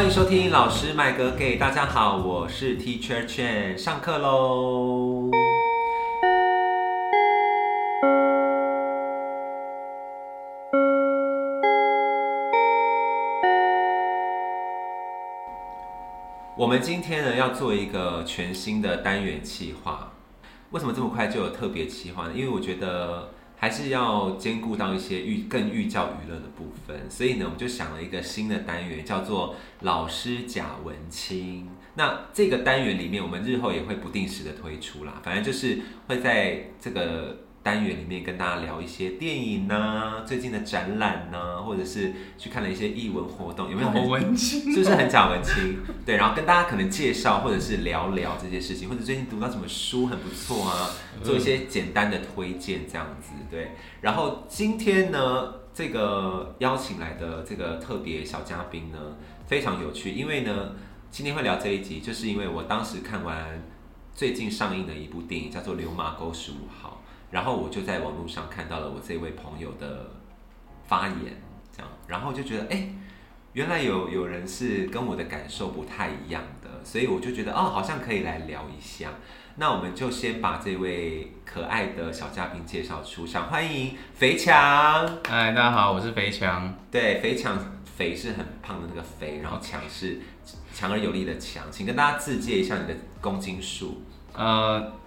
欢迎收听老师麦哥给大家好，我是 Teacher Chen，上课喽。我们今天呢要做一个全新的单元企划，为什么这么快就有特别企划呢？因为我觉得还是要兼顾到一些寓更寓教于乐的部分，所以呢，我们就想了一个新的单元，叫做“老师贾文清”。那这个单元里面，我们日后也会不定时的推出啦，反正就是会在这个。单元里面跟大家聊一些电影呐，最近的展览呐，或者是去看了一些艺文活动，有没有很文青？是不是很讲文青？对，然后跟大家可能介绍或者是聊聊这些事情，或者最近读到什么书很不错啊，做一些简单的推荐这样子。对，然后今天呢，这个邀请来的这个特别小嘉宾呢，非常有趣，因为呢，今天会聊这一集，就是因为我当时看完最近上映的一部电影，叫做《流马沟十五号》。然后我就在网络上看到了我这位朋友的发言，这样，然后就觉得，哎，原来有有人是跟我的感受不太一样的，所以我就觉得，哦，好像可以来聊一下。那我们就先把这位可爱的小嘉宾介绍出场，欢迎肥强。嗨，大家好，我是肥强。对，肥强，肥是很胖的那个肥，然后强是强而有力的强，请跟大家自介一下你的公斤数。呃。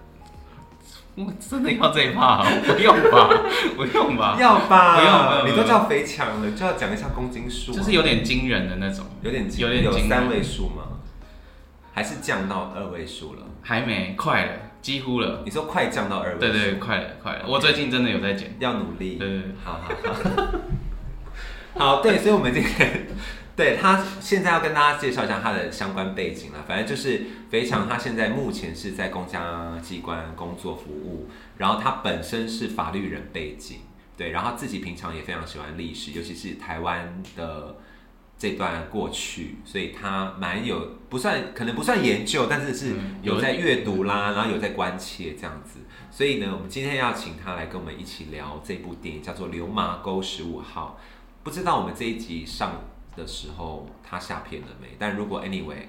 我真的要这一趴？不用吧，不用吧？要吧？不用，你都叫肥强了，就要讲一下公斤数，就是有点惊人的那种，有点有点有三位数吗？还是降到二位数了？还没，快了，几乎了。你说快降到二位？对对，快了，快了。我最近真的有在减，要努力。对对，好好好，好对，所以我们今天。对他现在要跟大家介绍一下他的相关背景了。反正就是肥强，他现在目前是在公家机关工作服务，然后他本身是法律人背景，对，然后自己平常也非常喜欢历史，尤其是台湾的这段过去，所以他蛮有不算可能不算研究，但是是有在阅读啦，然后有在关切这样子。所以呢，我们今天要请他来跟我们一起聊这部电影，叫做《流马沟十五号》。不知道我们这一集上。的时候，他下片了没？但如果 anyway，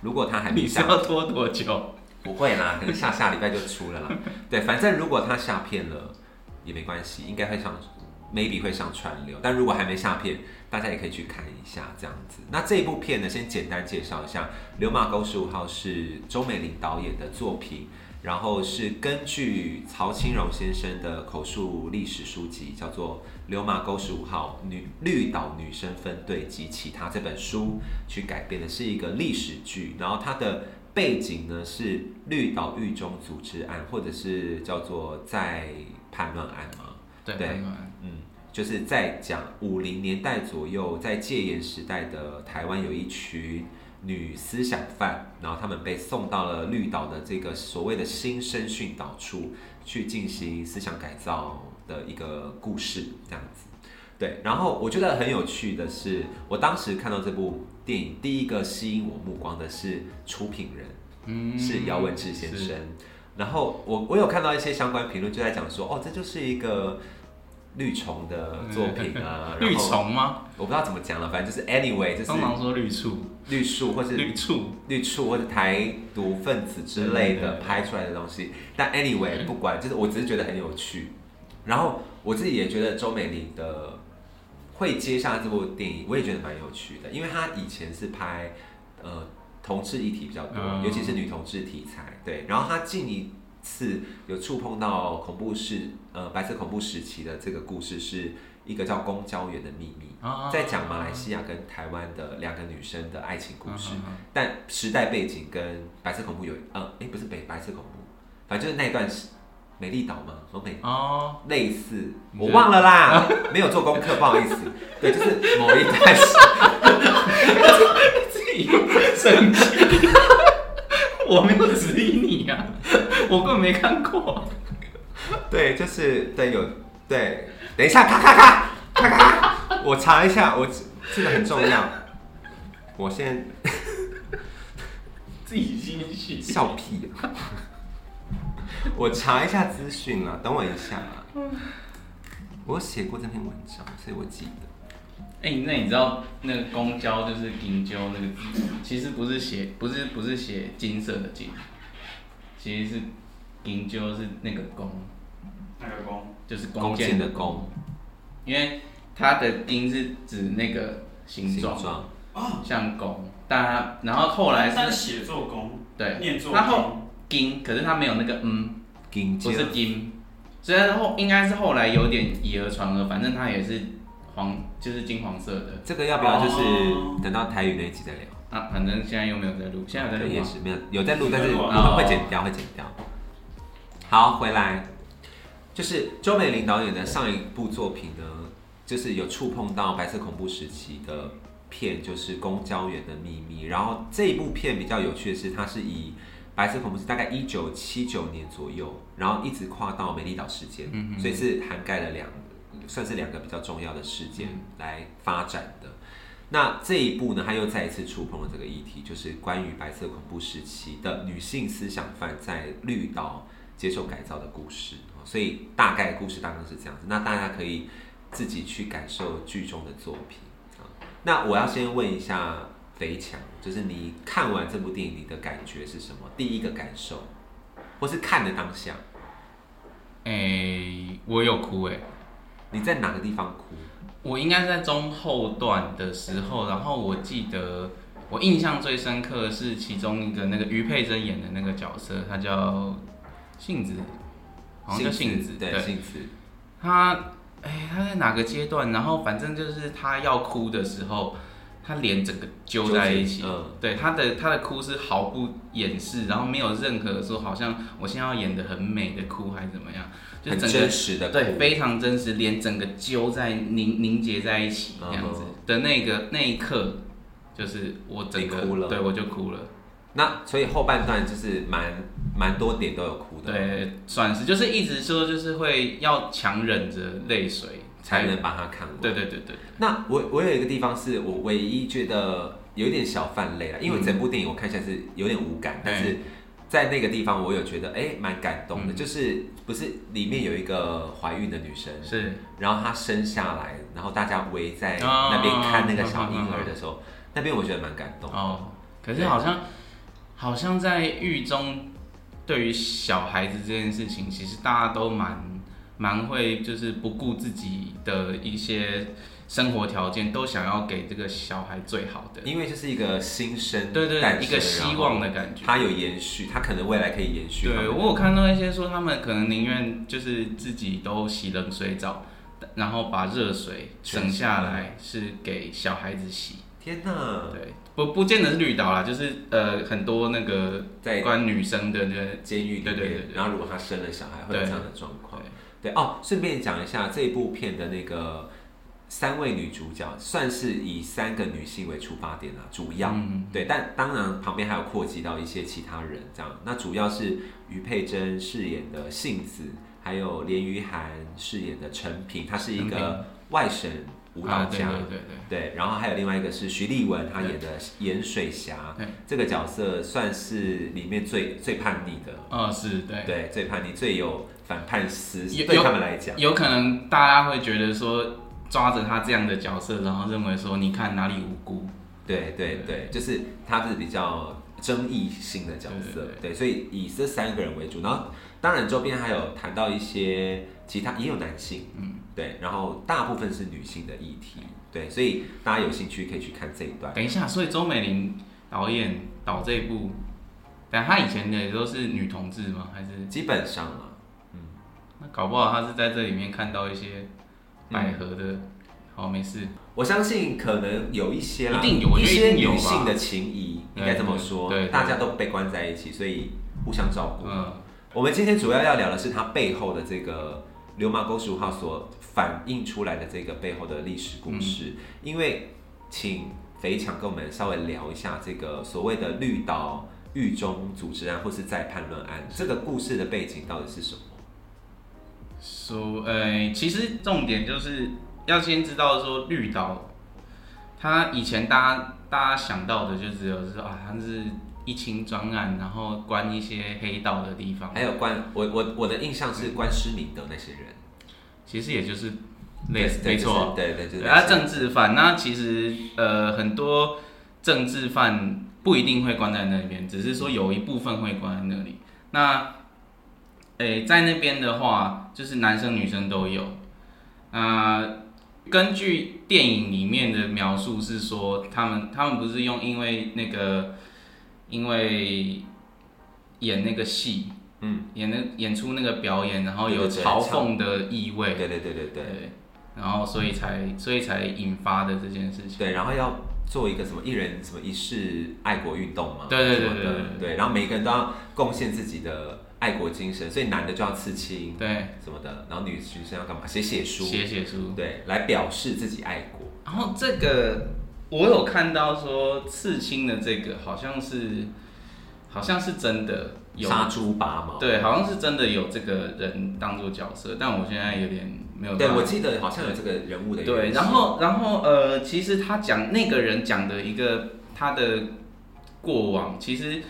如果他还没下，要拖多久？不会啦，可能下下礼拜就出了啦。对，反正如果他下片了也没关系，应该会上，maybe 会上串流。但如果还没下片，大家也可以去看一下这样子。那这部片呢，先简单介绍一下，《流马沟十五号》是周美玲导演的作品。然后是根据曹清荣先生的口述历史书籍，叫做《流马沟十五号女绿岛女生分队及其他》这本书去改编的，是一个历史剧。然后它的背景呢是绿岛狱中组织案，或者是叫做在叛乱案嘛？对，嗯，就是在讲五零年代左右，在戒严时代的台湾有一群。女思想犯，然后他们被送到了绿岛的这个所谓的新生训导处去进行思想改造的一个故事，这样子。对，然后我觉得很有趣的是，我当时看到这部电影，第一个吸引我目光的是出品人，嗯，是姚文智先生。然后我我有看到一些相关评论，就在讲说，哦，这就是一个。绿虫的作品啊，绿虫吗？我不知道怎么讲了，反正就是 anyway，就是通常说绿树、绿树或是绿处、绿处或者台独分子之类的拍出来的东西。但 anyway，不管，就是我只是觉得很有趣。然后我自己也觉得周美玲的会接下这部电影，我也觉得蛮有趣的，因为她以前是拍呃同志议题比较多，尤其是女同志题材。对，然后她近一次有触碰到恐怖事，呃，白色恐怖时期的这个故事是一个叫《公交员的秘密》，在讲马来西亚跟台湾的两个女生的爱情故事，但时代背景跟白色恐怖有，呃，哎，不是北白色恐怖，反正就是那段是美丽岛嘛，和美？哦，类似，我忘了啦，没有做功课，不好意思，对，就是某一段是，自己生气。我没有质疑你呀，我根本没看过。对，就是对有对，等一下，咔咔咔咔咔，我查一下，我这个很重要。我先自己心虚，笑屁。我查一下资讯啊，等我一下啊。我写过这篇文章，所以我记得。哎、那你知道那个公交就是金鸠那个字，其实不是写不是不是写金色的金，其实是金鸠是那个公，那个弓，就是弓箭。箭的弓，因为它的金是指那个形形状，状，像弓，但它然后后来是是写作弓，对念作它后弓，金，可是它没有那个嗯，金不是箭，金，所以后应该是后来有点以讹传讹，反正它也是黄，就是金黄色的。这个要不要就是哦。等到台语那一集再聊？啊，反正现在又没有在录，现在有在录也是没有有在录，但是有在录啊。会剪掉，会剪掉。好，回来，就是周美玲导演的上一部作品呢，就是有触碰到白色恐怖时期的片，就是《公交员的秘密》。然后这一部片比较有趣的是，它是以白色恐怖是大概一九七九年左右，然后一直跨到美丽岛事件，嗯所以是涵盖了两算是两个比较重要的事件来发展的。那这一部呢，他又再一次触碰了这个议题，就是关于白色恐怖时期的女性思想犯在绿岛接受改造的故事。哦所以大概故事大概是这样子，那大家可以自己去感受剧中的作品。啊那我要先问一下肥强，就是你看完这部电影，你的感觉是什么？第一个感受，或是看的当下，哎、我有哭哎、你在哪个地方哭？我应该是在中后段的时候，然后我记得我印象最深刻的是其中一个那个于佩珍演的那个角色，她叫杏子，好像叫杏子，对，杏子，他哎、他在哪个阶段？然后反正就是他要哭的时候，他脸整个揪在一起，嗯。对他的他的哭是毫不掩饰，然后没有任何说好像我现在要演的很美的哭还是怎么样，就很整个真实的，对，非常真实，脸整个揪在凝凝结在一起这样子嗯的那个那一刻，就是我整个哭了。对我就哭了，那所以后半段就是蛮蛮多点都有哭的，，对，算是就是一直说就是会要强忍着泪水才能把它看完。对对对对，那我我有一个地方是我唯一觉得有一点小泛泪了，因为整部电影我看起来是有点无感，但是在那个地方我有觉得哎蛮、感动的，嗯。就是不是里面有一个怀孕的女生，是。然后她生下来，然后大家围在哦那边看那个小婴儿的时候，那边我觉得蛮感动。哦，可是好像好像在狱中，对于小孩子这件事情，其实大家都蛮蛮会，就是不顾自己的一些生活条件，都想要给这个小孩最好的。因为这是一个新生对对一个希望的感觉。他有延续，他可能未来可以延续。对我有看到一些说，他们可能宁愿就是自己都洗冷水澡，然后把热水省下来，是给小孩子洗。天哪，对，不不见得是绿岛啦，就是呃很多那个在关女生的那个监狱里面，对对对对然后如果她生了小孩，会有这样的状况。对对哦，顺便讲一下这一部片的那个三位女主角，算是以三个女性为出发点啊，主要、嗯对，但当然旁边还有扩及到一些其他人，这样。那主要是于佩珍饰演的杏子，还有连于涵饰演的陈平，她是一个外省舞蹈啊对家。对对对，对，然后还有另外一个是徐立文，他演的盐水侠对，这个角色算是里面最最叛逆的，哦是对。对，最叛逆、最有反叛思，有对他们来讲，有可能大家会觉得说，抓着他这样的角色，然后认为说，你看哪里无辜？对对对，就是他是比较争议性的角色，对。对，所以以这三个人为主，然后当然周边还有谈到一些其他也有男性，嗯，对，然后大部分是女性的议题，对，所以大家有兴趣可以去看这一段。等一下，所以周美玲导演导这一部，但她以前的也都是女同志吗？还是基本上啊，那搞不好她是在这里面看到一些百合的，好没事，我相信可能有一些啦，一定有一些女性的情谊，应该这么说，对对对大家都被关在一起，所以互相照顾。嗯，我们今天主要要聊的是她背后的这个流氓沟十五号所反映出来的这个背后的历史故事。因为请肥强跟我们稍微聊一下这个所谓的绿岛狱中组织案或是再叛论案，这个故事的背景到底是什么？说呃，其实重点就是要先知道说绿岛，它以前大家大家想到的就只有是啊，它是一清专案，然后关一些黑道的地方，还有关我我我的印象是关诗敏的那些人，其实也就是类似，没错，对对对，对，啊，政治犯，那其实呃很多政治犯不一定会关在那边，只是说有一部分会关在那里。那，诶、在那边的话，就是男生女生都有。呃，根据电影里面的描述是说，他们他们不是用因为那个因为演那个戏，嗯，演那演出那个表演，然后有嘲讽的意味，对对对对对对，然后所以才所以才引发的这件事情。对，然后要做一个什么一人什么一世爱国运动嘛，对对对对对对，然后每个人都要贡献自己的爱国精神，所以男的就要刺青对，什么的，然后女学生要干嘛？写写书，写写书。对，来表示自己爱国。然后这个我有看到说刺青的这个好像是好像是真的有，杀猪拔毛，对，好像是真的有这个人当做角色，但我现在有点没有。对我记得好像有这个人物的对，然后然后呃，其实他讲那个人讲的一个他的过往，其实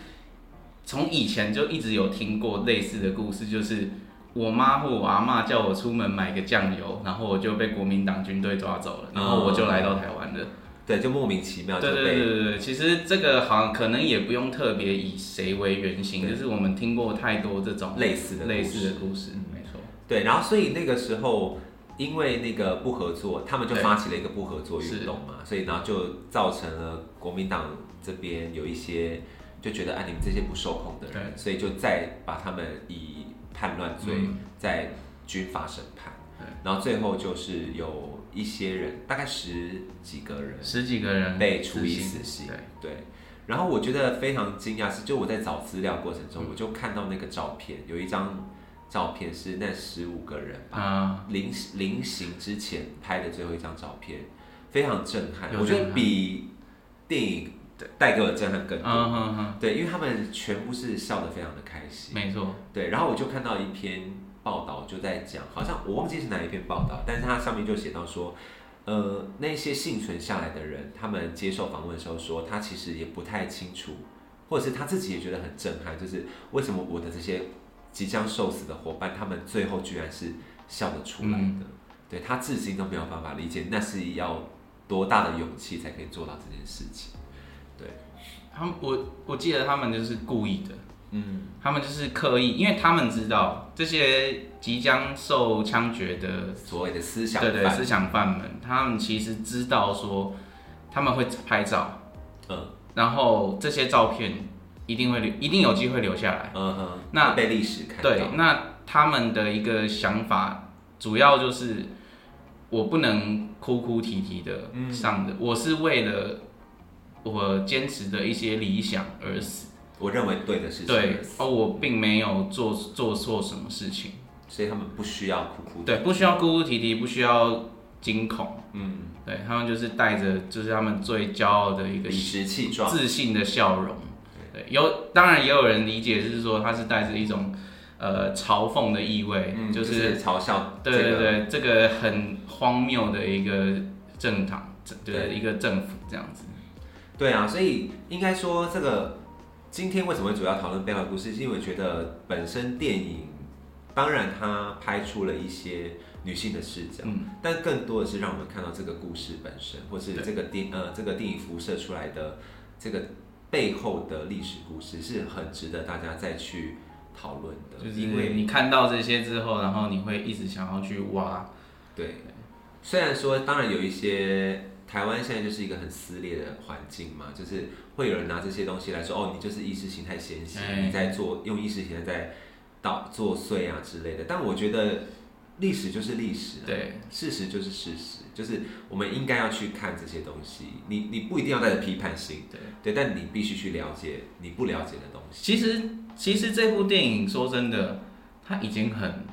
从以前就一直有听过类似的故事，就是我妈或我阿妈叫我出门买个酱油，然后我就被国民党军队抓走了，然后我就来到台湾了。对，就莫名其妙就对对被对对对，其实这个好像可能也不用特别以谁为原型，就是我们听过太多这种类似的类故事似的故事，没错。对，然后所以那个时候，因为那个不合作，他们就对发起了一个不合作是运动嘛，所以然后就造成了国民党这边有一些就觉得，啊，你们这些不受控的人，所以就再把他们以叛乱罪嗯。在军法审判对，然后最后就是有一些人，大概十几个人十几个人被处以死刑对，对。然后我觉得非常惊讶是，就我在找资料过程嗯中，我就看到那个照片，有一张照片是那十五个人吧，啊，临临行之前拍的最后一张照片，非常震撼。有我觉得比电影带给我的震撼更多。对，因为他们全部是笑得非常的开心。没错，对，然后我就看到一篇报道，就在讲，好像我忘记是哪一篇报道，但是它上面就写到说，呃，那些幸存下来的人，他们接受访问的时候说，他其实也不太清楚，或者是他自己也觉得很震撼，就是为什么我的这些即将受死的伙伴，他们最后居然是笑得出来的，嗯。对他至今都没有办法理解，那是要多大的勇气才可以做到这件事情。对。他们我我记得他们就是故意的，嗯，他们就是刻意，因为他们知道这些即将受枪决的所谓的思想犯对对思想犯们，他们其实知道说他们会拍照，嗯。然后这些照片一定会留，一定有机会留下来。嗯哼，那被历史看到，对，那他们的一个想法主要就是我不能哭哭啼啼的嗯上的，我是为了我坚持的一些理想而死。我认为对的事情，对，哦，我并没有做做错什么事情，所以他们不需要哭哭。对，不需要哭哭啼啼，不需要惊恐，嗯，对他们就是带着就是他们最骄傲的一个理直气壮。自信的笑容。对，有当然也有人理解就是说他是带着一种呃嘲讽的意味，嗯，就就是嘲笑、这对个。对对，这个很荒谬的一个政党，对一个政府这样子。对啊，所以应该说这个今天为什么会主要讨论背后的故事，是因为觉得本身电影，当然它拍出了一些女性的视角，嗯，但更多的是让我们看到这个故事本身，或是对。这个电呃这个电影辐射出来的这个背后的历史故事，是很值得大家再去讨论的，就是因为你看到这些之后，然后你会一直想要去挖。对，虽然说当然有一些台湾现在就是一个很撕裂的环境嘛，就是会有人拿这些东西来说，哦，你就是意识形态先行，哎你在做用意识形态在捣作祟啊之类的。但我觉得历史就是历史、啊，对，事实就是事实，就是我们应该要去看这些东西。你你不一定要带着批判性，对对，但你必须去了解你不了解的东西。其实其实这部电影说真的，它已经很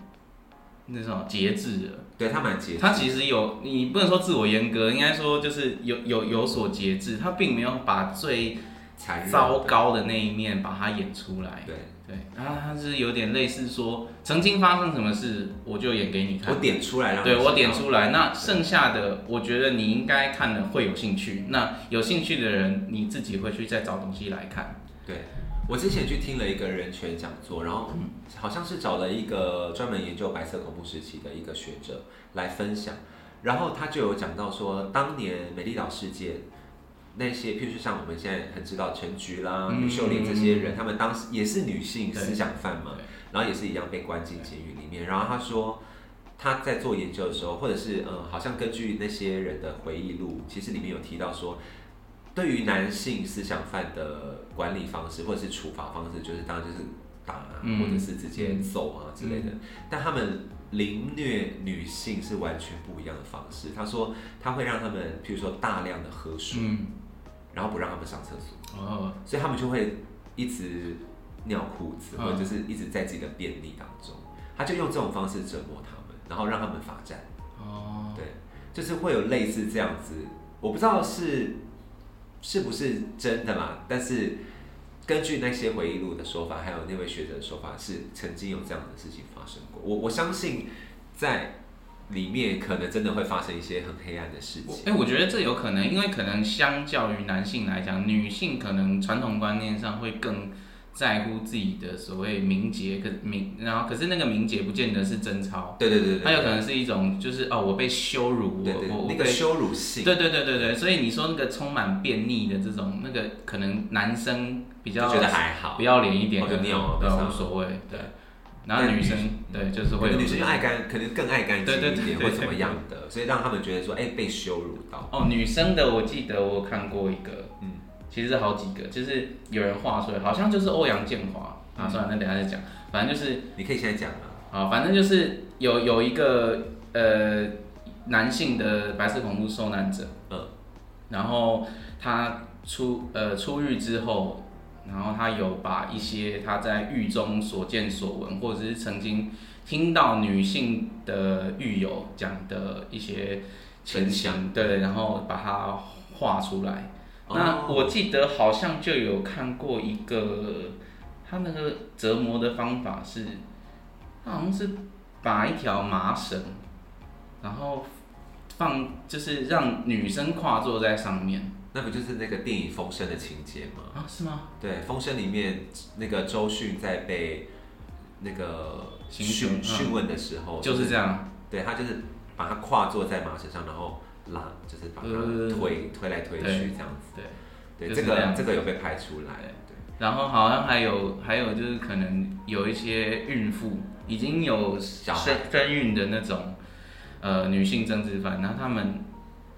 那种节制了。对他蛮节制，它其实有，你不能说自我严格，应该说就是有有有所节制。他并没有把最残忍糟，糕的那一面把它演出来。对对，然后他是有点类似说，曾经发生什么事，我就演给你看我。点出来让你对我道点出来，那剩下的我觉得你应该看了会有兴趣。那有兴趣的人，你自己会去再找东西来看。对，我之前去听了一个人权讲座，然后好像是找了一个专门研究白色恐怖时期的一个学者来分享，然后他就有讲到说，当年美丽岛事件。那些，譬如说像我们现在很知道陈菊啦、嗯吕秀莲这些人，他们当时也是女性思想犯嘛，然后也是一样被关进监狱里面。然后他说他在做研究的时候，或者是嗯，好像根据那些人的回忆录，其实里面有提到说，对于男性思想犯的管理方式或者是处罚方式，就是当然就是打啊，嗯或者是直接揍啊之类的。嗯但他们凌虐女性是完全不一样的方式。他说他会让他们，譬如说大量的喝水，嗯，然后不让他们上厕所。哦，所以他们就会一直尿裤子，嗯或者就是一直在自己的便利当中，他就用这种方式折磨他们，然后让他们罚站。哦，对，就是会有类似这样子，我不知道是是不是真的啦，但是根据那些回忆录的说法，还有那位学者的说法，是曾经有这样的事情发生过。我我相信在里面可能真的会发生一些很黑暗的事情。哎、我觉得这有可能，因为可能相较于男性来讲，女性可能传统观念上会更在乎自己的所谓名节，可名，然后可是那个名节不见得是贞操，对对对对，它有可能是一种就是哦，我被羞辱，我我我那个羞辱性，对对对对。对，所以你说那个充满便秘的这种，那个可能男生比较觉得还好。不。要脸一点，哦就可能对尿啊没差无所谓，对。然后但女女生对就是会女生就爱干，可能更爱干净一点，对对或怎么样的，所以让他们觉得说，哎、被羞辱到。哦，女生的我记得我看过一个，嗯其实是好几个，就是有人画出来，好像就是欧阳建华嗯啊，算了，那等下再讲，反正就是你可以现在讲啊。啊，反正就是有有一个呃男性的白色恐怖受难者，嗯，然后他出呃出狱之后，然后他有把一些他在狱中所见所闻，或者是曾经听到女性的狱友讲的一些情分享形，对，然后把它画出来。那哦我记得好像就有看过一个，他那个折磨的方法是，他好像是把一条麻绳，然后放就是让女生跨坐在上面那不就是那个电影《风声》的情节吗？啊？是吗？对，《风声》里面那个周迅在被那个刑讯讯嗯讯问的时候，就是这样。对他就是把他跨坐在麻绳上，然后拉，就是把他呃推、推来推去对这样子。对对，这个就是这个有被拍出来。对，然后好像还有还有就是可能有一些孕妇已经有小孩身身孕的那种呃女性政治犯，然后他们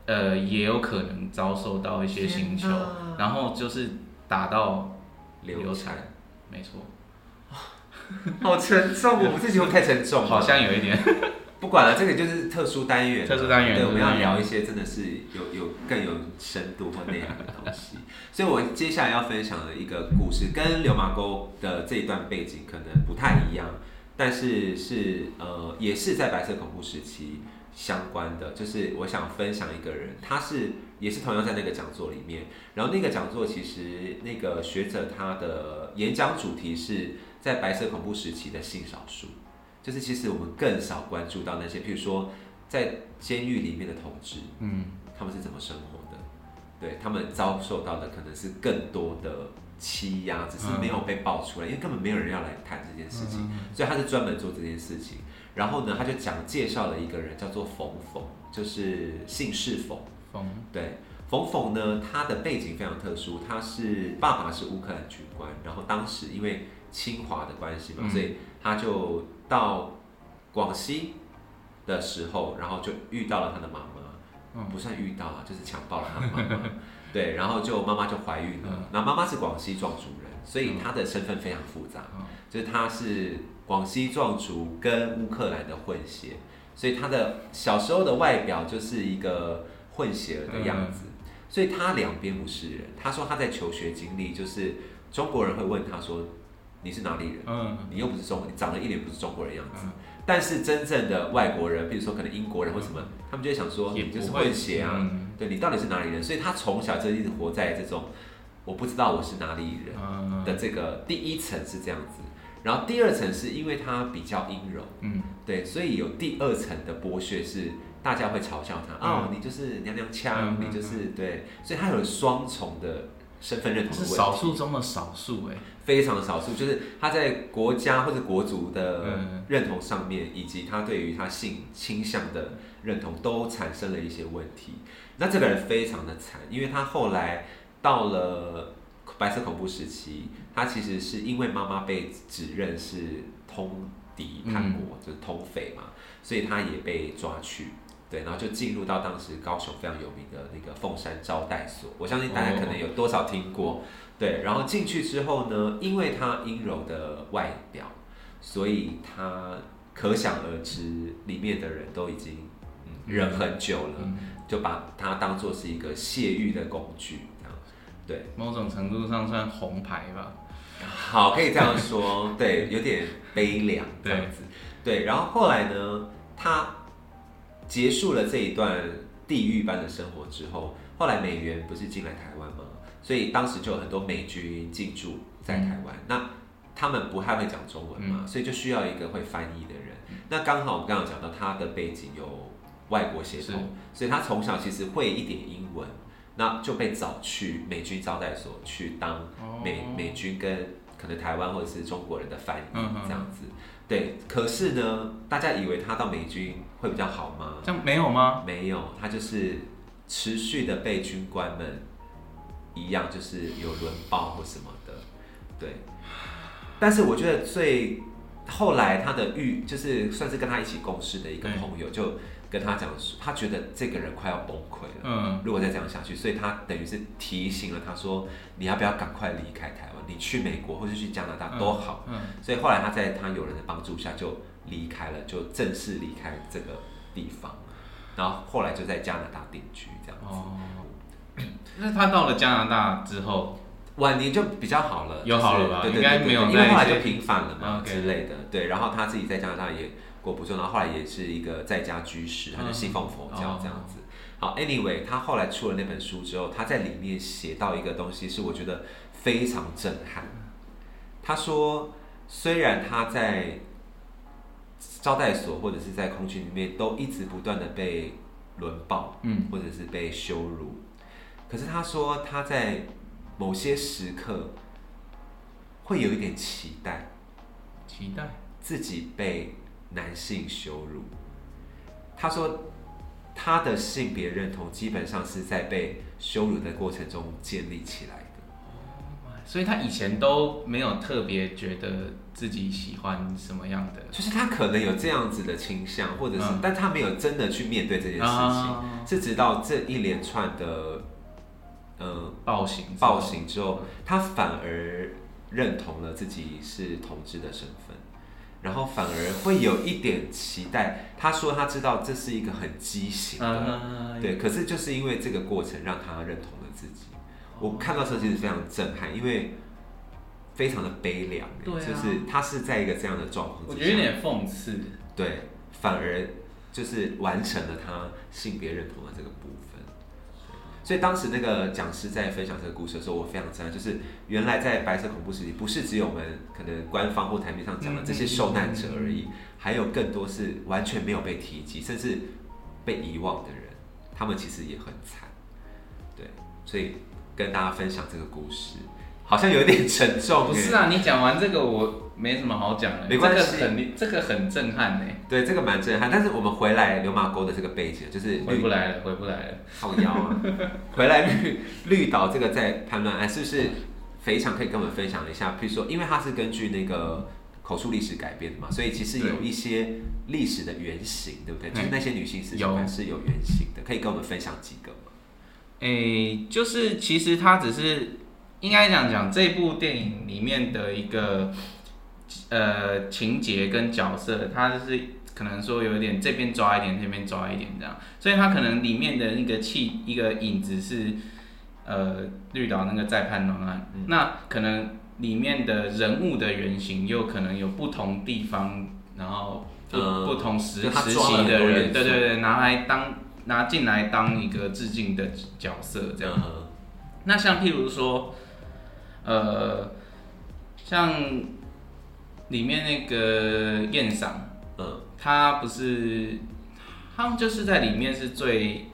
呃也有可能遭受到一些星球，然后就是打到流流产，没错，好沉重，我们这节目太沉重。好像有一点。不管了，这个就是特殊单元啊。特殊单元对，我们要聊一些真的是有有更有深度或内涵的东西。所以我接下来要分享的一个故事，跟流麻沟的这一段背景可能不太一样，但是是呃也是在白色恐怖时期相关的。就是我想分享一个人，他是也是同样在那个讲座里面，然后那个讲座其实那个学者他的演讲主题是在白色恐怖时期的性少数。就是其实我们更少关注到那些，譬如说在监狱里面的同志，嗯，他们是怎么生活的？对他们遭受到的可能是更多的欺压，只是没有被爆出来，因为根本没有人要来谈这件事情，所以他是专门做这件事情。然后呢，他就讲介绍了一个人叫做冯冯，就是姓氏冯。冯对，冯冯呢，他的背景非常特殊，他是爸爸是乌克兰军官，然后当时因为侵华的关系嘛，嗯所以他就到广西的时候，然后就遇到了他的妈妈，嗯。不算遇到啊，就是强暴了他的妈妈，对，然后就妈妈就怀孕了。嗯，那、妈妈是广西壮族人，所以她的身份非常复杂，嗯。就是她是广西壮族跟乌克兰的混血，所以她的小时候的外表就是一个混血儿的样子，所以他两边不是人。他说他在求学经历就是中国人会问他说你是哪里人，嗯。你又不是中国，你长得一脸不是中国人样子。嗯。但是真正的外国人，比如说可能英国人或什么，他们就会想说你就是会混血啊，嗯。对你到底是哪里人？所以他从小就一直活在这种我不知道我是哪里人。嗯。的这个第一层是这样子，然后第二层是因为他比较阴柔，嗯。对，所以有第二层的剥削是大家会嘲笑他，嗯。哦，你就是娘娘腔，你就是对，所以他有双重的身份认同的问题，是少数中的少数哎，非常少数，就是他在国家或者国族的嗯认同上面，以及他对于他性倾向的认同都产生了一些问题。那这个人非常的惨，因为他后来到了白色恐怖时期，他其实是因为妈妈被指认是通敌叛国，就是通匪嘛，所以他也被抓去。对，然后就进入到当时高雄非常有名的那个凤山招待所，我相信大家可能有多少听过。对，然后进去之后呢，因为他阴柔的外表，所以他可想而知，里面的人都已经嗯忍很久了，嗯，就把他当做是一个泄欲的工具，这样。对，某种程度上算红牌吧。好，可以这样说，对，有点悲凉这样子。对，然后后来呢，他结束了这一段地狱般的生活之后，后来美元不是进来台湾吗？所以当时就有很多美军进驻在台湾，那他们不太会讲中文嘛，所以就需要一个会翻译的人。那刚好我们刚刚讲到他的背景有外国血统，所以他从小其实会一点英文，那就被找去美军招待所去当美、哦美军跟可能台湾或者是中国人的翻译这样子。对，可是呢，大家以为他到美军会比较好吗？这样没有吗？没有，他就是持续的被军官们一样，就是有轮暴或什么的，对。但是我觉得最后来他的遇，就是算是跟他一起共事的一个朋友，就跟他讲说，他觉得这个人快要崩溃了。嗯，如果再这样下去，所以他等于是提醒了他说，你要不要赶快离开台湾？你去美国或者去加拿大都好。嗯，所以后来他在他友人的帮助下就离开了，就正式离开这个地方，然后后来就在加拿大定居这样子。哦，那他到了加拿大之后，晚年就比较好了，有好了吧应该没有因为后来就平反了嘛之类的，对。然后他自己在加拿大也过不错，然后后来也是一个在家居士，他就信奉佛教这样子。好，anyway，他后来出了那本书之后，他在里面写到一个东西，是我觉得非常震撼。他说，虽然他在招待所或者是在空军里面都一直不断的被轮暴，嗯，或者是被羞辱，可是他说他在某些时刻会有一点期待期待，自己被男性羞辱。他说他的性别认同基本上是在被羞辱的过程中建立起来的。所以他以前都没有特别觉得自己喜欢什么样的。就是他可能有这样子的倾向，或者是，嗯。但他没有真的去面对这件事情，啊。是直到这一连串的，呃，暴行暴行之后，他反而认同了自己是同志的身份，然后反而会有一点期待。他说他知道这是一个很畸形的，啊，对，可是就是因为这个过程让他认同了自己。我看到时候其实非常震撼，因为非常的悲凉、欸对啊。就是他是在一个这样的状况之下，我觉得有点讽刺，对，反而就是完成了他性别认同的这个部分。所以当时那个讲师在分享这个故事的时候，我非常震撼，就是原来在白色恐怖时期，不是只有我们可能官方或台面上讲的这些受难者而已，还有更多是完全没有被提及，甚至被遗忘的人，他们其实也很惨。对，所以跟大家分享这个故事，好像有点沉重、欸。不是啊，你讲完这个我没什么好讲的，没关系这个很这个很震撼呢，对，这个蛮震撼。但是我们回来流马沟的这个背景，就是回不来了，回不来了。好妖啊！回来绿绿岛这个在叛乱案，是不是非常可以跟我们分享一下？譬如说，因为它是根据那个口述历史改编的嘛，所以其实有一些历史的原型，对不对？就是那些女性死刑犯是有原型的，可以跟我们分享几个吗？诶、就是其实它只是应该讲讲这部电影里面的一个呃情节跟角色，它就是可能说有一点这边抓一点，那边抓一点这样，所以它可能里面的那个气一个影子是呃绿岛那个再叛乱案，嗯。那可能里面的人物的原型又可能有不同地方，然后不、嗯不同时时期的人，对对对，拿来当拿进来当一个致敬的角色这样。嗯。那像譬如说，呃，像里面那个燕赏，嗯他不是，他们就是在里面是最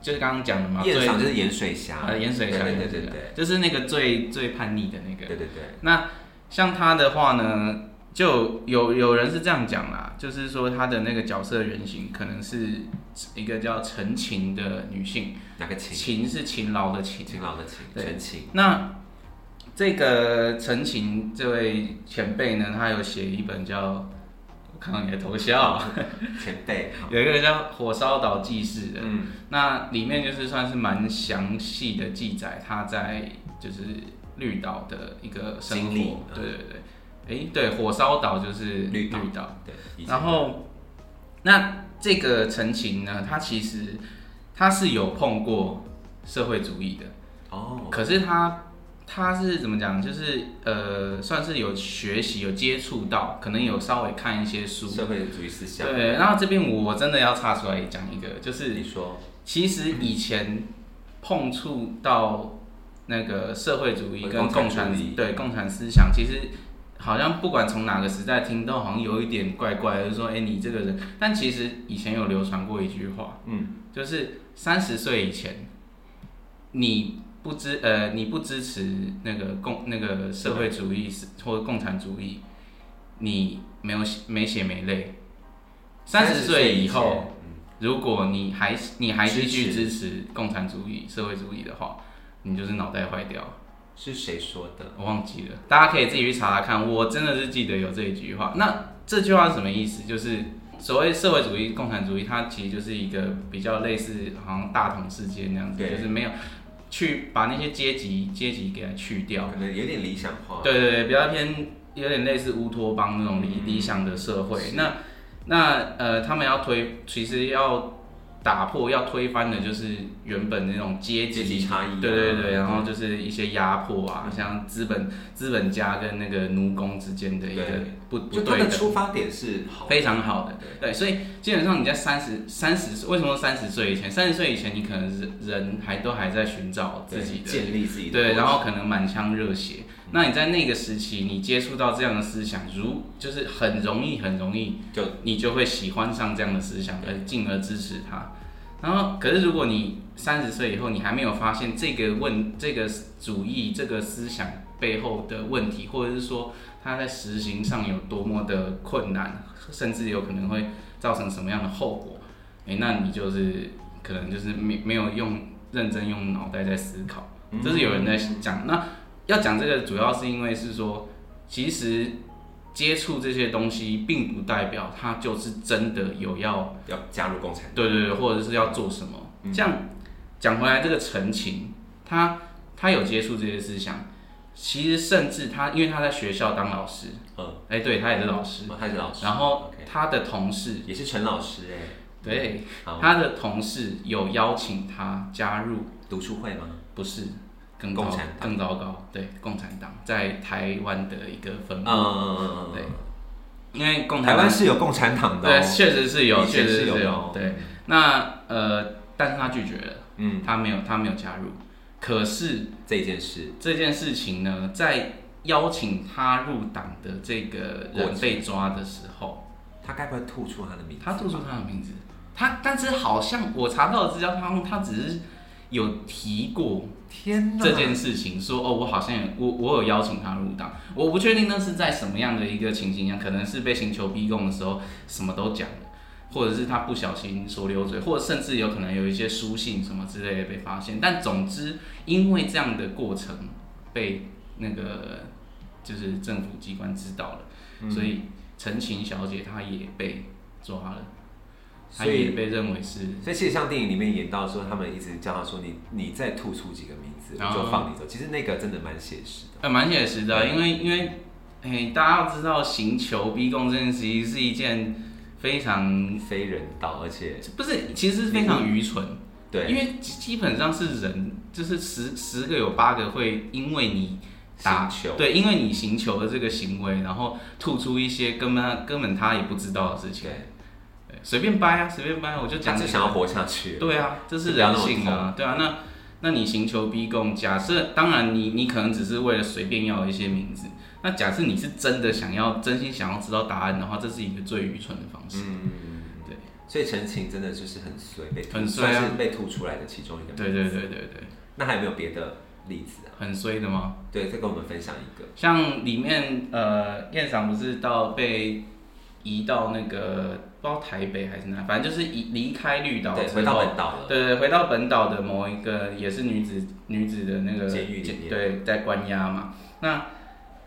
就是刚刚讲的嘛，夜最场就是盐水侠，呃盐水侠，对对对对就是那个最最叛逆的那个。对对对，那像他的话呢，就有有人是这样讲啦，就是说他的那个角色原型可能是一个叫陈情的女性，哪个情？情是勤劳的勤。勤劳的勤，对陈勤，那这个陈情这位前辈呢，他有写一本叫。我看到你的头像，前辈，有一个叫《火烧岛记事》的，嗯，那里面就是算是蛮详细的记载他在就是绿岛的一个生活。对对对，诶，对，火烧岛就是绿岛岛。对，然后，那这个陈情呢，他其实他是有碰过社会主义的，哦，可是他他是怎么讲？就是呃，算是有学习、有接触到，可能有稍微看一些书。社会主义思想，对，然后这边我真的要插出来讲一个，就是你说，其实以前碰触到那个社会主义跟共产主义对共产思想，其实好像不管从哪个时代听都好像有一点怪怪的，就是说，哎、你这个人，但其实以前有流传过一句话，嗯，就是三十岁以前，你不支呃你不支持那个共那个社会主义是或者共产主义，你没有写没血没泪。三十岁以后，，嗯如果你还你还继续支支持共产主义、社会主义的话，你就是脑袋坏掉。是谁说的？我忘记了，大家可以自己去查查看。我真的是记得有这一句话。那这句话是什么意思？就是所谓社会主义、共产主义，它其实就是一个比较类似好像大同世界那样子，就是没有去把那些阶级阶级给它去掉。可能有点理想化，对对对，比较偏有点类似乌托邦那种理嗯理想的社会。那那呃，他们要推，其实要打破、要推翻的就是原本那种阶阶级级差异啊，对对对，然后就是一些压迫啊，像资本资本家跟那个奴工之间的一个对。不不就他的，出发点是好，非常好的。对，对，所以基本上你在三十三十，为什么三十岁以前？三十岁以前，你可能人人还都还在寻找自己的建立自己的对，然后可能满腔热血。那你在那个时期，你接触到这样的思想，如就是很容易很容易，就你就会喜欢上这样的思想，而进而支持它。然后，可是如果你三十岁以后，你还没有发现这个问这个主义这个思想背后的问题，或者是说它在实行上有多么的困难，甚至有可能会造成什么样的后果，诶，那你就是可能就是没没有用认真用脑袋在思考。这是有人在讲。那要讲这个，主要是因为是说，其实接触这些东西，并不代表他就是真的有要，要加入共产党，对对对，或者是要做什么。这样讲回来，这个陈情，他他有接触这些思想，其实甚至他，因为他在学校当老师，嗯，哎、对他也是老师，哦他是老师，然后他的同事，也是陈老师哎，对，他的同事有邀请他加入读书会吗？不是，更糟共产党。更糟糕，对，共产党在台湾的一个分嗯部，嗯对，因为共台湾是有共产党的对，哦，确实是有，确实是有是有哦，对，那呃，但是他拒绝了，嗯，他没有，他没有加入，可是这件事，这件事情呢，在邀请他入党的这个人被抓的时候，他该不会吐出他的名字？他吐出他的名字，他但是好像我查到的资料，他他只是有提过天哪，这件事情，说哦，我好像有我我有邀请他入党，我不确定那是在什么样的一个情形下，可能是被刑求逼供的时候什么都讲了，或者是他不小心说溜嘴，或者甚至有可能有一些书信什么之类的被发现，但总之因为这样的过程被那个就是政府机关知道了，嗯。所以陈晴小姐她也被抓了，她所以也被认为是所以其实像电影里面演到说，他们一直叫他说你你再吐出几个名字，就放你走。其实那个真的蛮写实的。呃，蛮写实的啊、因为因为，哎、大家要知道，行求逼供这件事情是一件非常非人道，而且不是，其实是非常愚蠢，对，因为基基本上是人，就是十十个有八个会因为你打刑求对，因为你行球的这个行为，然后吐出一些根本根本他也不知道的事情，随便掰啊，随便掰，我就讲这个他只想要活下去。对啊，这是人性啊，对啊，那那你寻求逼供，假设当然你你可能只是为了随便要一些名字，那假设你是真的想要真心想要知道答案的话，这是一个最愚蠢的方式。嗯，对，所以陈情真的就是很衰，被很衰啊算是被吐出来的其中一个。对对对。对对，那还有没有别的例子啊？很衰的吗？对，再跟我们分享一个。像里面呃，燕赏不是到被移到那个不知道台北还是哪，反正就是移离开绿岛对，回到本岛了。对对，回到本岛的某一个也是女子女子的那个监狱里面对，在关押嘛。那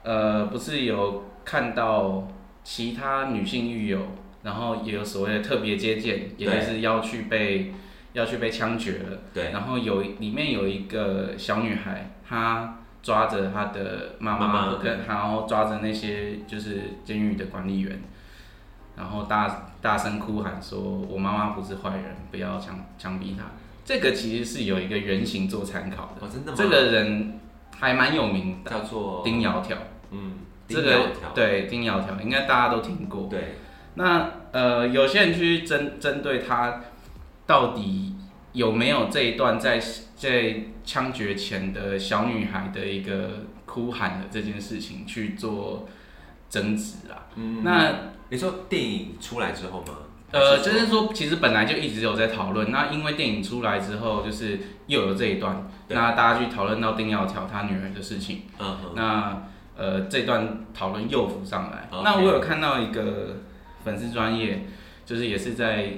呃，不是有看到其他女性狱友，然后也有所谓的特别接见，也就是要去被要去被枪决了。对，然后有里面有一个小女孩，她抓着她的妈妈妈妈跟，然后抓着那些就是监狱的管理员，然后大大声哭喊说：“我妈妈不是坏人，不要枪枪毙她。”这个其实是有一个原型做参考的。哦，真的吗？这个人还蛮有名的，叫做丁窈窕。嗯，这个。对丁窈窕应该大家都听过。对，那呃，有些人去针针对他到底有没有这一段在在枪决前的小女孩的一个哭喊的这件事情去做争执啊。嗯，那你说电影出来之后吗？呃，就是说，其实本来就一直有在讨论。那因为电影出来之后，就是又有这一段，那大家去讨论到丁耀乔他女儿的事情。嗯哼，那呃，这段讨论又浮上来。那我有看到一个粉丝专业，就是也是在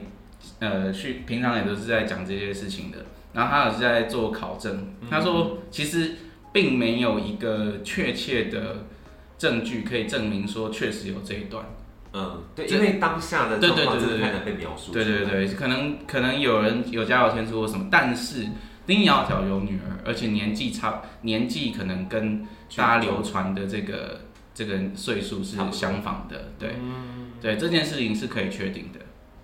呃去平常也都是在讲这些事情的，然后他有是在做考证，嗯他说其实并没有一个确切的证据可以证明说确实有这一段。嗯，对，因为当下的状况对对对对真的太难被描述。对对，对，可能可能有人有家有天数或什么，但是丁窈窕有女儿，而且年纪差，年纪可能跟大家流传的这个这个岁数是相仿的，对、嗯，对，这件事情是可以确定的。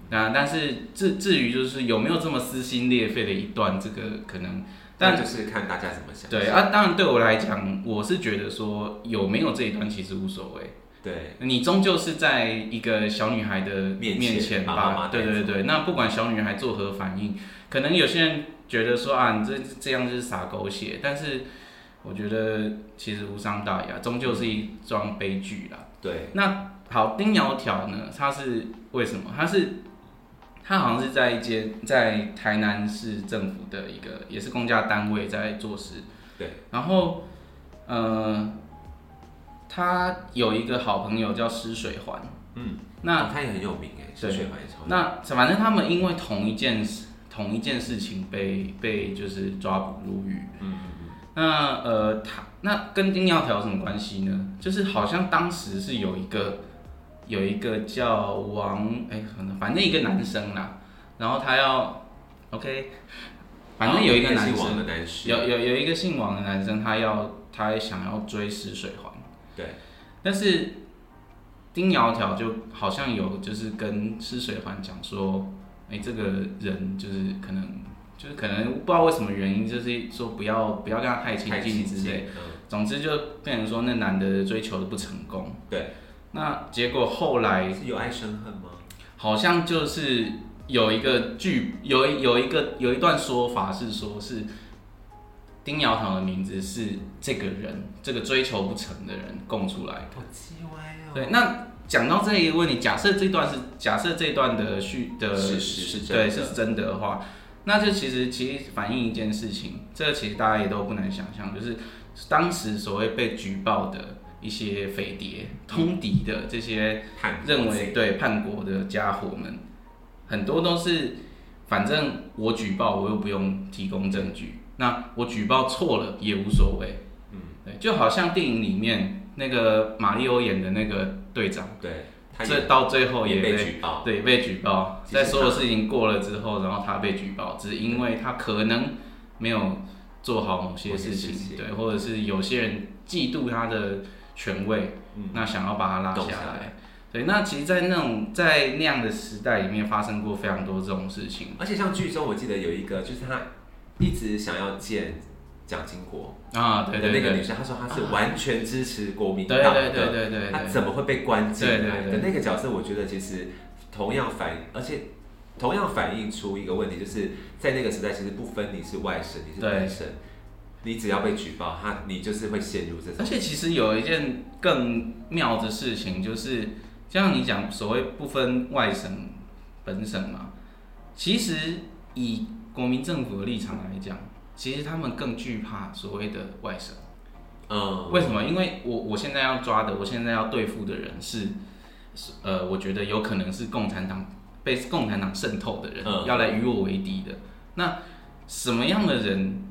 那但是至至于就是有没有这么撕心裂肺的一段，这个可能，但但就是看大家怎么想。对啊，当然对我来讲，我是觉得说有没有这一段其实无所谓。对，你终究是在一个小女孩的面前吧？对对对，那不管小女孩作何反应，可能有些人觉得说啊，你这这样就是撒狗血，但是我觉得其实无伤大雅，终究是一桩悲剧啦。对，那好，丁窈窕呢？他是为什么？他是他好像是在一间在台南市政府的一个也是公家单位在做事。对。然后，呃，他有一个好朋友叫施水环。嗯，那哦他也很有名哎，是对血管也超。那反正他们因为同一件事同一件事情被被就是抓捕入狱。嗯嗯那呃，他那跟丁耀条有什么关系呢？就是好像当时是有一个有一个叫王哎，可能反正一个男生啦，然后他要 OK，反正有一个男生，有有有一个姓王的男生，他要他想要追施水环，对，但是丁窈窕就好像有就是跟施水环讲说，哎、这个人就是可能就是可能不知道为什么原因，就是说不要不要跟他太亲近之类。总之就变成说那男的追求的不成功。对。那结果后来是有爱生恨吗？好像就是有一个剧有一有一个有一段说法是说是丁瑶堂的名字是这个人这个追求不成的人供出来的。好鸡歪哦。对，那讲到这一个问题，假设这段是假设这段的序的事实是对是真的的话，那这其实其实反映一件事情，这个其实大家也都不难想象，就是当时所谓被举报的一些匪谍、通敌的这些认为对叛国的家伙们，很多都是反正我举报我又不用提供证据，那我举报错了也无所谓。嗯，对，就好像电影里面那个马里欧演的那个队长，对，他这到最后也被被举报，对被举报，在所有事情过了之后，然后他被举报，只是因为他可能没有做好某些事情，对，或者是有些人嫉妒他的权位，嗯，那想要把他拉下来。对，那其实，在那种在那样的时代里面，发生过非常多这种事情。而且像剧中我记得有一个，就是他一直想要见蒋经国啊，对对对，的那个女生，她说她是完全支持国民党对的，对对对对对，她怎么会被关进来对对对的那个角色？我觉得其实同样反，而且同样反映出一个问题，就是在那个时代，其实不分你是外省，你是对本省，你只要被举报，他你就是会陷入这种。而且其实有一件更妙的事情，就是像你讲所谓不分外省本省嘛，其实以国民政府的立场来讲，其实他们更惧怕所谓的外省。嗯，为什么？因为我我现在要抓的，我现在要对付的人是，是呃，我觉得有可能是共产党被共产党渗透的人，嗯要来与我为敌的。那什么样的人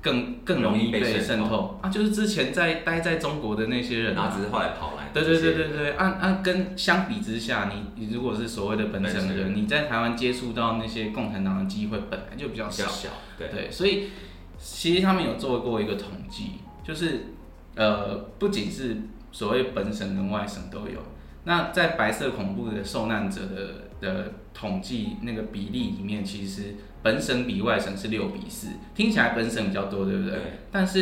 更更容易被渗透啊？就是之前在待在中国的那些人、啊然后只。是后来跑来，对对对对对，按按跟相比之下，你你如果是所谓的本省人，你在台湾接触到那些共产党的机会本来就比较少，比较小，对，对，所以其实他们有做过一个统计，就是呃，不仅是所谓本省跟外省都有。那在白色恐怖的受难者的的统计那个比例里面，其实本省比外省是六比四，听起来本省比较多，对不对？对但是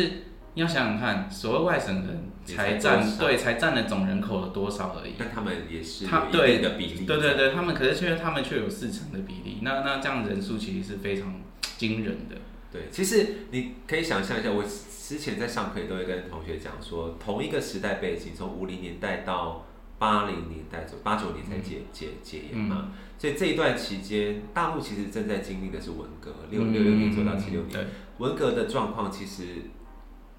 你要想想看，所谓外省人才才占对才占了总人口的多少而已。但他们也是他对定的比例，对对对，他们可是却他们却有四成的比例，那那这样人数其实是非常惊人的。对，其实你可以想象一下，我之前在上课也都会跟同学讲说，同一个时代背景，从五零年代到八零年代左八九年才解解解严嘛，所以这一段期间，大陆其实正在经历的是文革，六六六年左右到七六年，对，文革的状况其实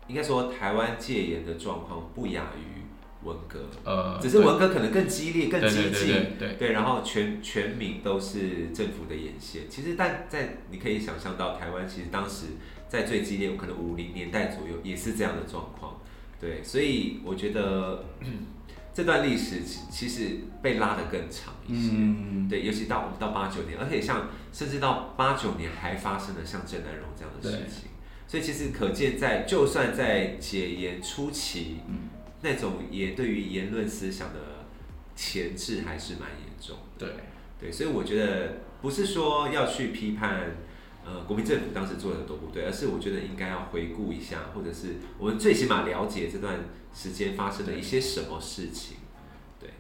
应该说台湾戒严的状况不亚于文革，呃，只是文革可能更激烈、更激进。对对对，然后全全民都是政府的眼线。其实，但在你可以想象到，台湾其实当时在最激烈，可能五零年代左右也是这样的状况。对，所以我觉得这段历史其其实被拉得更长一些。嗯，对，尤其到到八九年，而且像甚至到八九年还发生了像郑南榕这样的事情，所以其实可见在就算在解严初期，嗯。那种也对于言论思想的前置还是蛮严重的。对，对，所以我觉得不是说要去批判，呃，国民政府当时做的多不对，而是我觉得应该要回顾一下，或者是我们最起码了解这段时间发生了一些什么事情。对，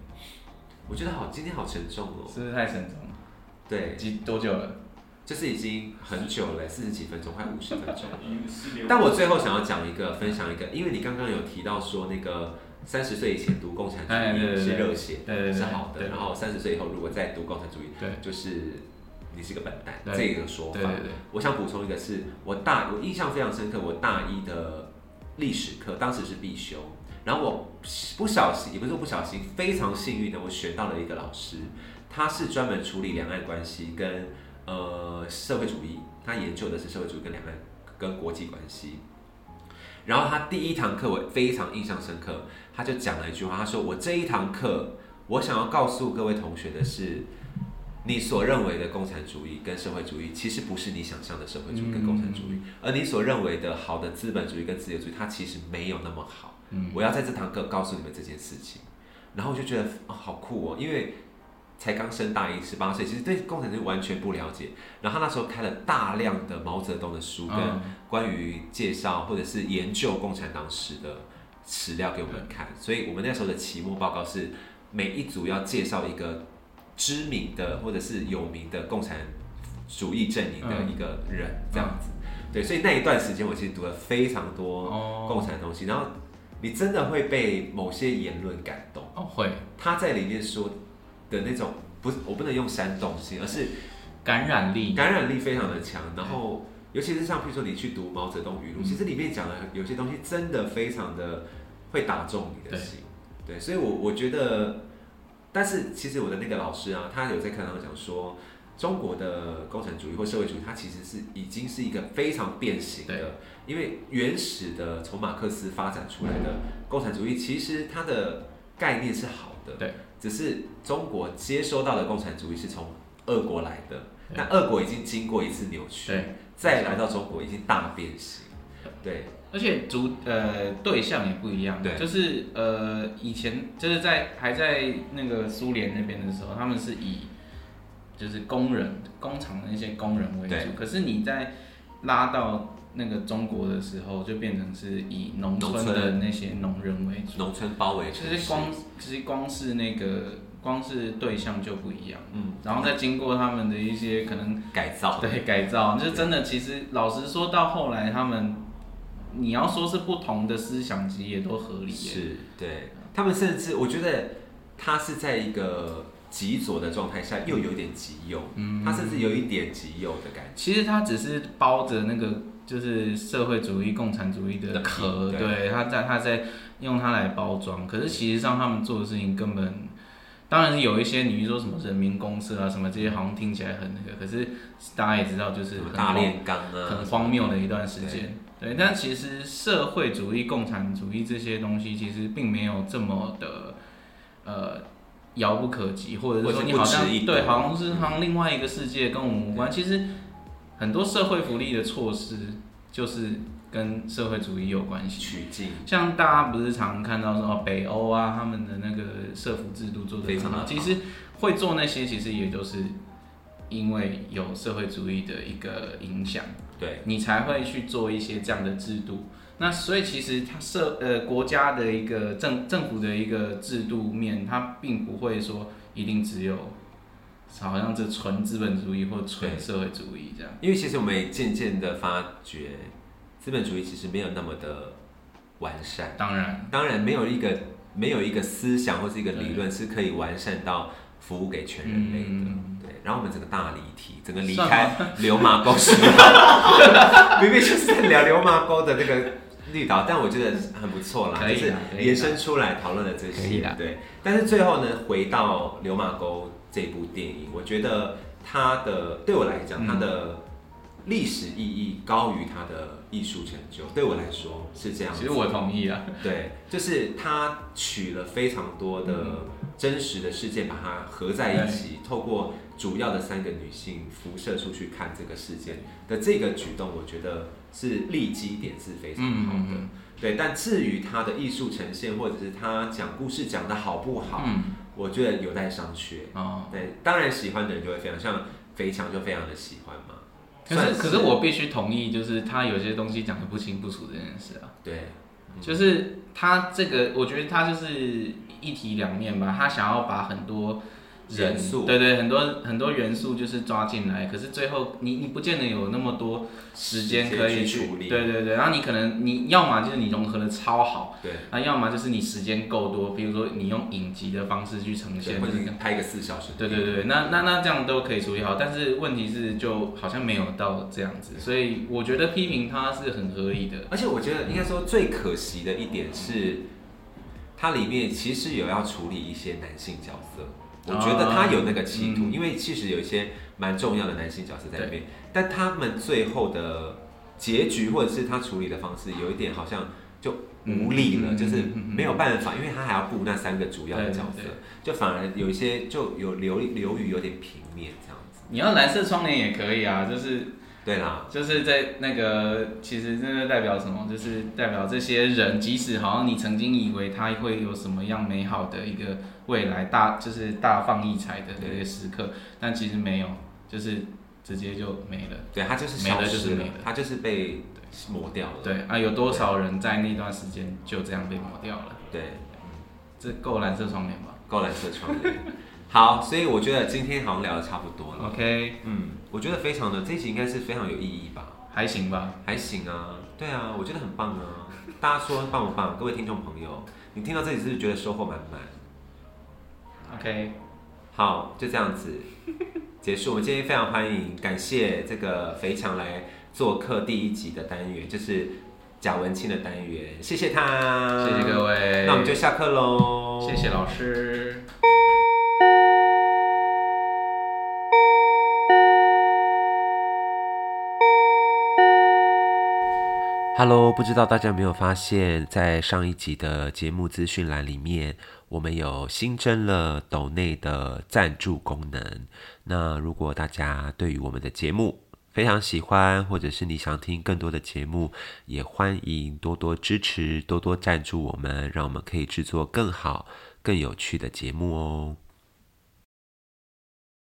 我觉得好，今天好沉重哦。是不是太沉重了？对，几多久了？就是已经很久了，四十几分钟，快五十分钟。但我最后想要讲一个，分享一个，因为你刚刚有提到说那个三十岁以前读共产主义是热血是好的，然后三十岁以后如果再读共产主义，对就是你是个笨蛋这个说法。对对对，我想补充一个是，我大我印象非常深刻，我大一的历史课当时是必修，然后我不小心，也不是说不小心，非常幸运的我选到了一个老师，他是专门处理两岸关系跟呃社会主义，他研究的是社会主义跟两岸跟国际关系。然后他第一堂课我非常印象深刻，他就讲了一句话，他说：“我这一堂课，我想要告诉各位同学的是，你所认为的共产主义跟社会主义，其实不是你想象的社会主义跟共产主义，而你所认为的好的资本主义跟自由主义，它其实没有那么好。嗯，我要在这堂课告诉你们这件事情。”然后我就觉得哦，好酷哦，因为才刚升大一，十八岁，其实对共产主义完全不了解。然后他那时候开了大量的毛泽东的书跟嗯关于介绍或者是研究共产党史的史料给我们看，所以我们那时候的期末报告是每一组要介绍一个知名的或者是有名的共产主义阵营的一个人，这样子。对，所以那一段时间我其实读了非常多哦。共产的东西，然后你真的会被某些言论感动。哦会。他在里面说的那种，不是我不能用煽动性，而是感染力，感染力非常的强，然后尤其是像譬如说你去读毛泽东语录，嗯。其实里面讲的有些东西真的非常的会打中你的心，对，所以我我觉得，但是其实我的那个老师啊，他有在课堂上讲说，中国的共产主义或社会主义，它其实是已经是一个非常变形的，因为原始的从马克思发展出来的共产主义，其实它的概念是好的，对，只是中国接收到的共产主义是从俄国来的，对。那俄国已经经过一次扭曲，再来到中国已经大变形，对，而且主呃对象也不一样，对。就是呃以前就是在还在那个苏联那边的时候，他们是以就是工人工厂的那些工人为对。主，可是你在拉到那个中国的时候，就变成是以农村的那些农人为主，农村包围其实光其实光是那个光是对象就不一样，嗯，然后再经过他们的一些可能改造，对改造，就真的。其实老实说，到后来他们，你要说是不同的思想，其实也都合理。是，对他们甚至我觉得他是在一个极左的状态下，又有点极右，嗯，他甚至有一点极右的感觉。其实他只是包着那个就是社会主义、共产主义的壳，对，他在他在用它来包装。可是其实上他们做的事情根本，当然有一些你说什么人民公社啊什么这些，好像听起来很那个，可是大家也知道就是大炼钢啊，很荒谬的一段时间。对，但其实社会主义、共产主义这些东西其实并没有这么的呃遥不可及，或者是说你好像对，好像是好像另外一个世界跟我们无关。其实很多社会福利的措施就是跟社会主义有关系。取经，像大家不是常看到说哦，北欧啊，他们的那个社福制度做的非常好。其实会做那些，其实也就是因为有社会主义的一个影响。对你才会去做一些这样的制度，那所以其实它社呃国家的一个政政府的一个制度面，它并不会说一定只有，好像这纯资本主义或纯社会主义这样。因为其实我们也渐渐的发觉，资本主义其实没有那么的完善。当然，当然没有一个没有一个思想或是一个理论是可以完善到服务给全人类的。对然后我们整个大离题，整个离开流马沟是，明明就是在聊流马沟的那个绿岛，但我觉得很不错啦，就是延伸出来讨论的这些，对。但是最后呢，回到流马沟这部电影，我觉得它的对我来讲，它的历史意义高于它的艺术成就。对我来说是这样。其实我同意啊，对，就是他取了非常多的真实的事件，把它合在一起，透过。主要的三个女性辐射出去看这个事件的这个举动，我觉得是立基点是非常好的。对，但至于他的艺术呈现，或者是他讲故事讲的好不好，我觉得有待商榷。哦，对，当然喜欢的人就会非常像肥强就非常的喜欢嘛。可是，可是我必须同意，就是他有些东西讲的不清不楚这件事啊。对，就是他这个，我觉得他就是一体两面吧。他想要把很多。元素对对，很多很多元素就是抓进来，可是最后你你不见得有那么多时间可以处理。对对对，然后你可能你要么就是你融合的超好，对，那要么就是你时间够多，比如说你用影集的方式去呈现，或者拍个四小时。对对对，那那那这样都可以处理好，但是问题是就好像没有到这样子，所以我觉得批评它是很合理的。而且我觉得应该说最可惜的一点是，它里面其实有要处理一些男性角色。我觉得他有那个企图，因为其实有一些蛮重要的男性角色在里面，但他们最后的结局或者是他处理的方式，有一点好像就无力了，就是没有办法，因为他还要顾那三个主要的角色，就反而有一些就有流流于有点平面这样子。你要蓝色窗帘也可以啊，就是。对啦，就是在那个，其实真的代表什么？就是代表这些人，即使好像你曾经以为他会有什么样美好的一个未来，大就是大放异彩的那些时刻，但其实没有，就是直接就没了。对他就是没了，就是没了，他就是被磨掉了。对啊，有多少人在那段时间就这样被磨掉了？对，这够蓝色窗帘吧？够蓝色窗帘。好，所以我觉得今天好像聊的差不多了。OK，嗯，我觉得非常的这一集应该是非常有意义吧？还行吧？还行啊，对啊，我觉得很棒啊。大家说棒不棒？各位听众朋友，你听到这里是不是觉得收获满满？OK，好，就这样子 结束。我们今天非常欢迎，感谢这个肥强来做客第一集的单元，就是贾文清的单元，谢谢他，谢谢各位。那我们就下课喽，谢谢老师。Hello，不知道大家有没有发现，在上一集的节目资讯栏里面，我们有新增了抖内的赞助功能。那如果大家对于我们的节目非常喜欢，或者是你想听更多的节目，也欢迎多多支持，多多赞助我们，让我们可以制作更好、更有趣的节目哦。